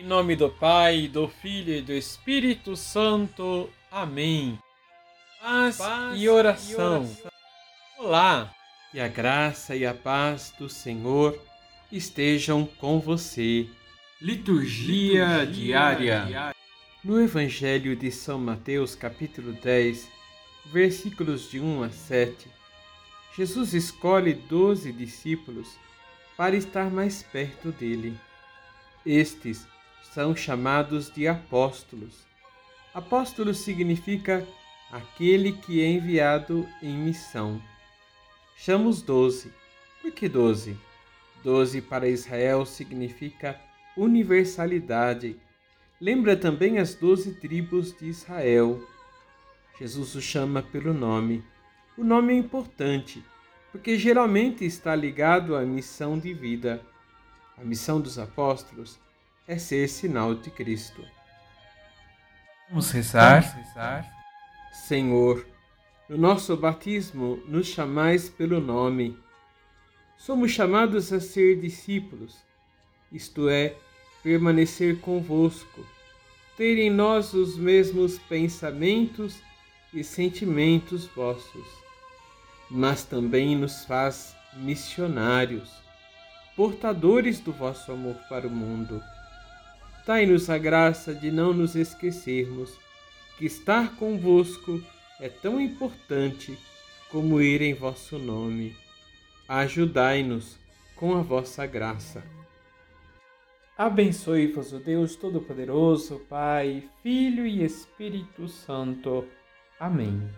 Em nome do Pai, do Filho e do Espírito Santo. Amém. Paz, paz e, oração. e oração. Olá, que a graça e a paz do Senhor estejam com você. Liturgia, Liturgia diária. diária. No Evangelho de São Mateus, capítulo 10, versículos de 1 a 7, Jesus escolhe doze discípulos para estar mais perto dele. Estes são chamados de apóstolos. Apóstolo significa aquele que é enviado em missão. Chama os doze. Por que doze? Doze para Israel significa universalidade. Lembra também as doze tribos de Israel. Jesus o chama pelo nome. O nome é importante, porque geralmente está ligado à missão de vida. A missão dos apóstolos é ser sinal de Cristo. Vamos rezar. Vamos rezar. Senhor, no nosso batismo nos chamais pelo nome. Somos chamados a ser discípulos, isto é, permanecer convosco, ter em nós os mesmos pensamentos e sentimentos vossos, mas também nos faz missionários, portadores do vosso amor para o mundo Dai-nos a graça de não nos esquecermos que estar convosco é tão importante como ir em vosso nome. Ajudai-nos com a vossa graça. Abençoe-vos o Deus Todo-Poderoso, Pai, Filho e Espírito Santo. Amém.